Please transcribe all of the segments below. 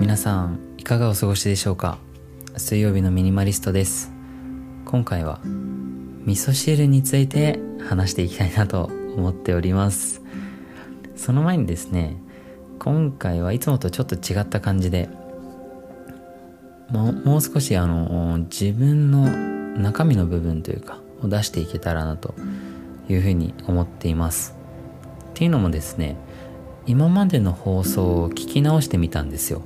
皆さんいかがお過ごしでしょうか？水曜日のミニマリストです。今回は味噌汁について話していきたいなと思っております。その前にですね今回はいつもとちょっと違った感じでもうもう少しあの自分の中身の部分というかを出していけたらなというふうに思っています。っていうのもですね今までの放送を聞き直してみたんですよ。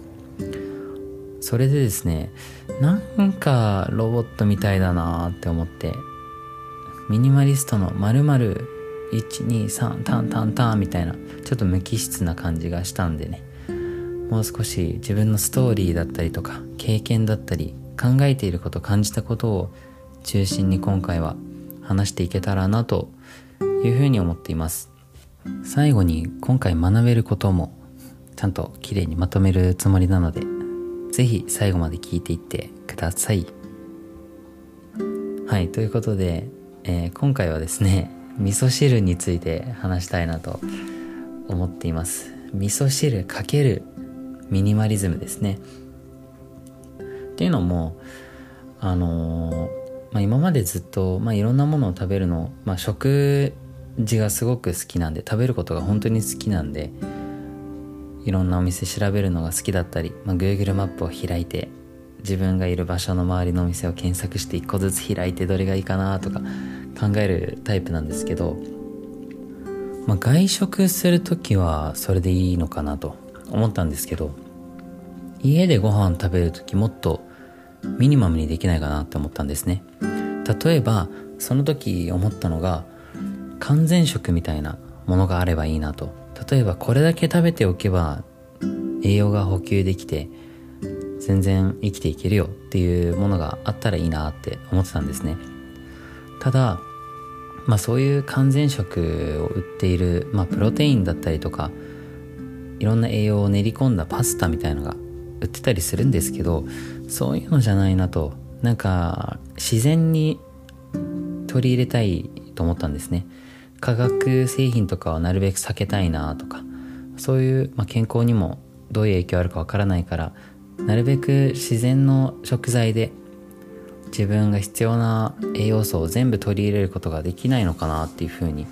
それでですねなんかロボットみたいだなって思ってミニマリストの〇〇123タンタンタンみたいなちょっと無機質な感じがしたんでねもう少し自分のストーリーだったりとか経験だったり考えていること感じたことを中心に今回は話していけたらなというふうに思っています。最後に今回学べることもちゃんときれいにまとめるつもりなので是非最後まで聞いていってください。はいということで、えー、今回はですね味噌汁について話したいなと思っています。味噌汁かけるミニマリズムですね。っていうのもあのー、まあ、今までずっと、まあ、いろんなものを食べるの、まあ、食事がすごく好きなんで食べることが本当に好きなんでいろんなお店調べるのが好きだったり、まあ、Google マップを開いて自分がいる場所の周りのお店を検索して一個ずつ開いてどれがいいかなとか考えるタイプなんですけど、まあ、外食する時はそれでいいのかなと思ったんですけど家でご飯食べる時もっとミニマムにできないかなって思ったんですね。例えばその時思ったのが完全食みたいなものがあればいいなと。例えばこれだけ食べておけば栄養が補給できて全然生きていけるよっていうものがあったらいいなって思ってたんですね。ただまあそういう完全食を売っている、まあ、プロテインだったりとかいろんな栄養を練り込んだパスタみたいのが売ってたりするんですけどそういうのじゃないなとなんか自然に取り入れたいと思ったんですね。化学製品とかはなるべく避けたいなとかそういう、まあ、健康にもどういう影響あるかわからないからなるべく自然の食材で自分が必要な栄養素を全部取り入れることができないのかなっていうふうに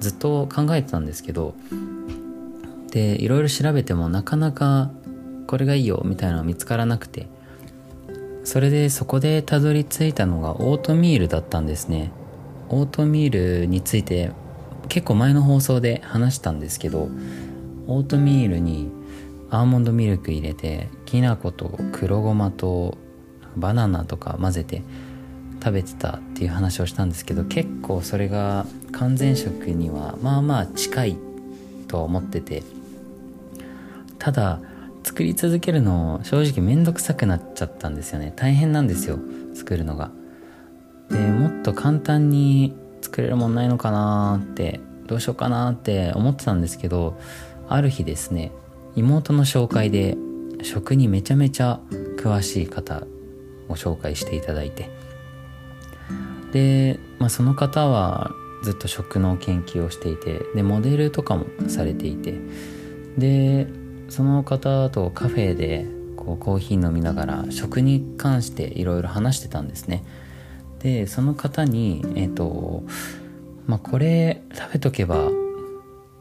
ずっと考えてたんですけどでいろいろ調べてもなかなかこれがいいよみたいなの見つからなくてそれでそこでたどり着いたのがオートミールだったんですね。オートミールについて結構前の放送で話したんですけどオートミールにアーモンドミルク入れてきな粉と黒ごまとバナナとか混ぜて食べてたっていう話をしたんですけど結構それが完全食にはまあまあ近いと思っててただ作り続けるの正直めんどくさくなっちゃったんですよね。大変なんですよ作るのが。でもっと簡単に作れるもんないのかなってどうしようかなって思ってたんですけどある日ですね妹の紹介で食にめちゃめちゃ詳しい方を紹介していただいて。で、まあ、その方はずっと食の研究をしていてでモデルとかもされていて。でその方とカフェでこうコーヒー飲みながら食に関していろいろ話してたんですね。でその方にえっ、ー、とまあこれ食べとけば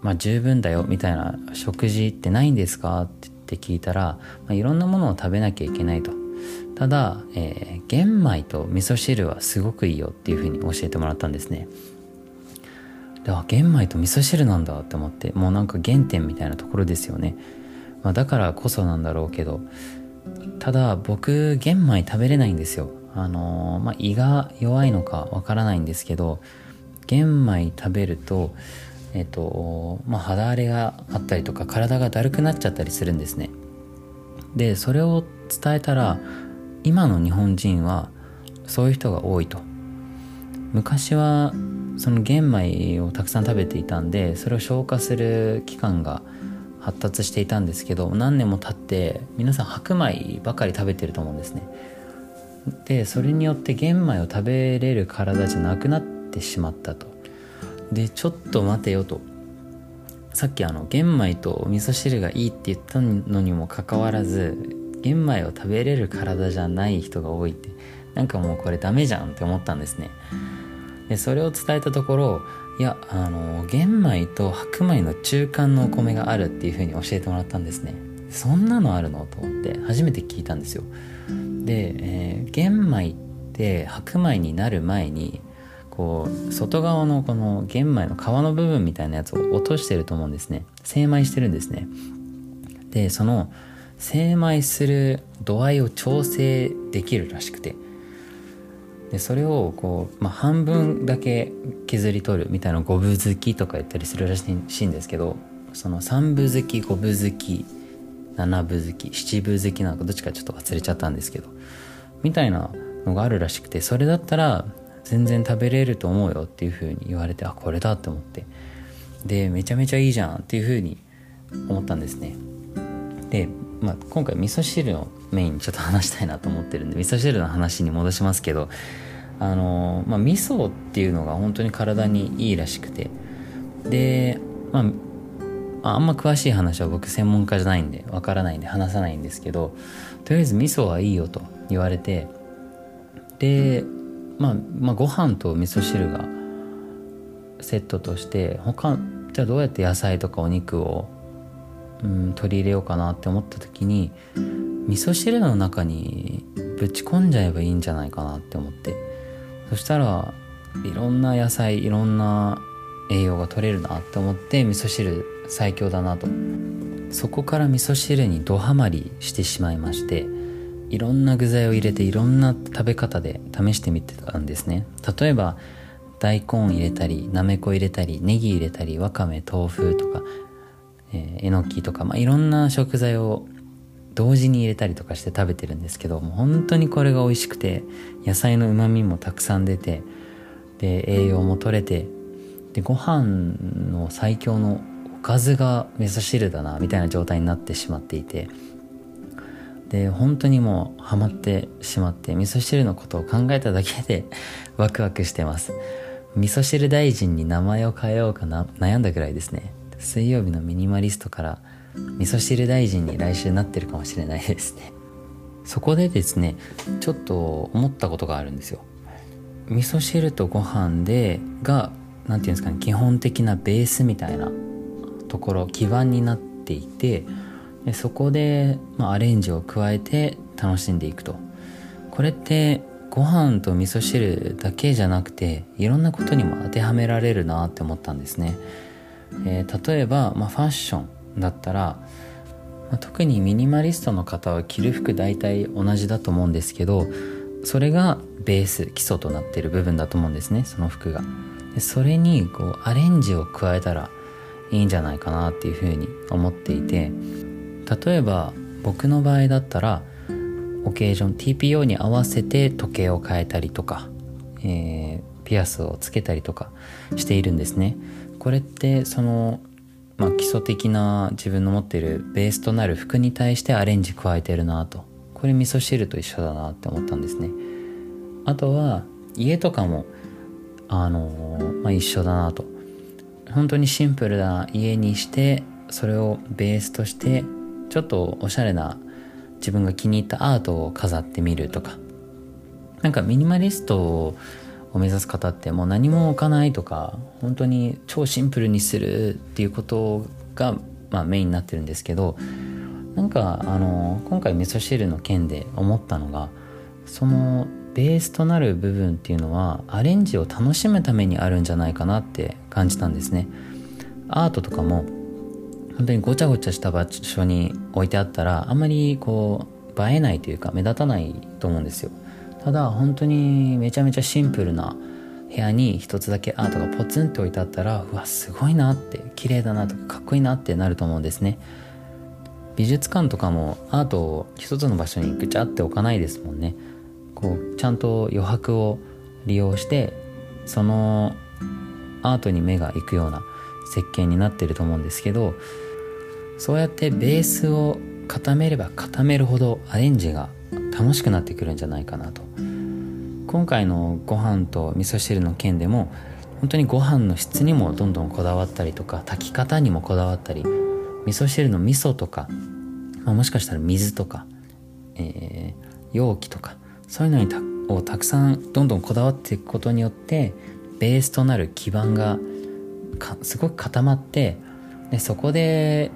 まあ十分だよみたいな食事ってないんですか？って聞いたら、まあ、いろんなものを食べなきゃいけないと。ただ、えー、玄米と味噌汁はすごくいいよっていうふうに教えてもらったんですね。であ玄米と味噌汁なんだって思ってもうなんか原点みたいなところですよね。まあ、だからこそなんだろうけどただ僕玄米食べれないんですよ。あのー、まあ、胃が弱いのかわからないんですけど玄米食べるとえっ、とまあ、肌荒れがあったりとか体がだるくなっちゃったりするんですね。でそれを伝えたら今の日本人はそういう人が多いと。昔はその玄米をたくさん食べていたんでそれを消化する期間が発達していたんですけど何年も経って皆さん白米ばかり食べてると思うんですね。でそれによって玄米を食べれる体じゃなくなってしまったと。でちょっと待てよと。さっきあの玄米とお味噌汁がいいって言ったのにもかかわらず玄米を食べれる体じゃない人が多いって。なんかもうこれダメじゃんって思ったんですね。でそれを伝えたところいやあの玄米と白米の中間のお米があるっていう風に教えてもらったんですね。そんなのあるの？と思って初めて聞いたんですよ。で、えー、玄米って白米になる前にこう外側のこの玄米の皮の部分みたいなやつを落としてると思うんですね。精米してるんですね。でその精米する度合いを調整できるらしくて。でそれをこう、まあ、半分だけ削り取るみたいな五分好きとか言ったりするらしいんですけどその三分好き五分好き七分好き七分好きなのかどっちかちょっと忘れちゃったんですけどみたいなのがあるらしくてそれだったら全然食べれると思うよっていう風に言われてあこれだって思ってでめちゃめちゃいいじゃんっていう風に思ったんですね。で、まあ、今回味噌汁のメインにちょっと話したいなと思ってるんで味噌汁の話に戻しますけどあのまあ味噌っていうのが本当に体にいいらしくてでまああんま詳しい話は僕専門家じゃないんでわからないんで話さないんですけどとりあえず味噌はいいよと言われてでまあ、まあご飯と味噌汁がセットとして他じゃあどうやって野菜とかお肉を、うん、取り入れようかなって思った時に味噌汁の中にぶち込んじゃえばいいんじゃないかなって思って。そしたらいろんな野菜いろんな栄養が取れるなって思って味噌汁最強だなと。そこから味噌汁にドハマりしてしまいましていろんな具材を入れていろんな食べ方で試してみてたんですね。例えば大根入れたりなめこ入れたりネギ入れたりわかめ豆腐とか、え、えのきとか、まあ、いろんな食材を同時に入れたりとかして食べてるんですけどもう本当にこれが美味しくて野菜のうまみもたくさん出てで栄養も取れてでご飯の最強のおかずが味噌汁だなみたいな状態になってしまっていて。で本当にもうハマってしまって味噌汁のことを考えただけで ワクワクしてます。味噌汁大臣に名前を変えようかな悩んだぐらいですね。水曜日のミニマリストから味噌汁大臣に来週なってるかもしれないですね。そこでですねちょっと思ったことがあるんですよ。味噌汁とご飯でが何て言うんですかね基本的なベースみたいなところ基盤になっていてでそこで、まあ、アレンジを加えて楽しんでいくと。これってご飯と味噌汁だけじゃなくていろんなことにも当てはめられるなって思ったんですね、えー、例えば、まあ、ファッションだったら、まあ、特にミニマリストの方は着る服大体同じだと思うんですけどそれがベース基礎となってる部分だと思うんですねその服が。でそれにこうアレンジを加えたらいいんじゃないかなっていうふうに思っていて例えば僕の場合だったらオケージョン TPO に合わせて時計を変えたりとか、えー、ピアスをつけたりとかしているんですね。これってその、まあ、基礎的な自分の持ってるベースとなる服に対してアレンジ加えてるなと。これ味噌汁と一緒だなって思ったんですね。あとは家とかもあのー、まあ、一緒だなと。本当にシンプルな家にしてそれをベースとしてちょっとおしゃれな自分が気に入ったアートを飾ってみるとか。なんかミニマリストを目指す方ってもう何も置かないとか本当に超シンプルにするっていうことが、まあ、メインになってるんですけどなんかあの今回味噌汁の件で思ったのがそのベースとなる部分っていうのはアレンジを楽しむためにあるんじゃないかなって感じたんですね。アートとかも本当にごちゃごちゃした場所に置いてあったらあんまりこう映えないというか目立たないと思うんですよ。ただ本当にめちゃめちゃシンプルな部屋に一つだけアートがポツンって置いてあったらうわすごいなって綺麗だなとかかっこいいなってなると思うんですね。美術館とかもアートを一つの場所にぐちゃって置かないですもんね。こうちゃんと余白を利用してそのアートに目が行くような設計になってると思うんですけどそうやってベースを固めれば固めるほどアレンジが楽しくなってくるんじゃないかなと。今回のご飯と味噌汁の件でも本当にご飯の質にもどんどんこだわったりとか炊き方にもこだわったり味噌汁の味噌とか、まあ、もしかしたら水とか、えー、容器とかそういうのにたをたくさんどんどんこだわっていくことによってベースとなる基盤がすごく固まってでそこで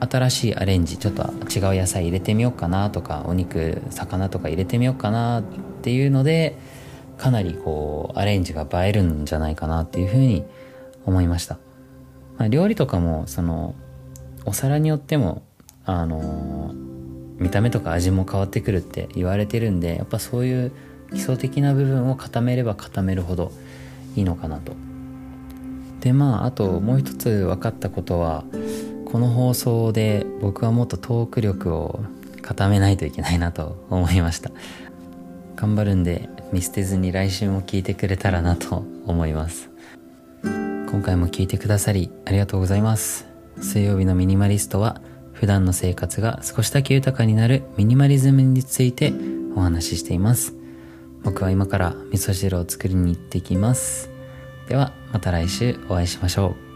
新しいアレンジちょっと違う野菜入れてみようかなとかお肉魚とか入れてみようかなっていうのでかなりこうアレンジが映えるんじゃないかなっていうふうに思いました、まあ、料理とかもそのお皿によってもあの見た目とか味も変わってくるって言われてるんでやっぱそういう基礎的な部分を固めれば固めるほどいいのかなと。でまああともう一つ分かったことはこの放送で僕はもっとトーク力を固めないといけないなと思いました。頑張るんで見捨てずに来週も聞いてくれたらなと思います。今回も聞いてくださりありがとうございます。水曜日のミニマリストは普段の生活が少しだけ豊かになるミニマリズムについてお話ししています。僕は今から味噌汁を作りに行ってきます。ではまた来週お会いしましょう。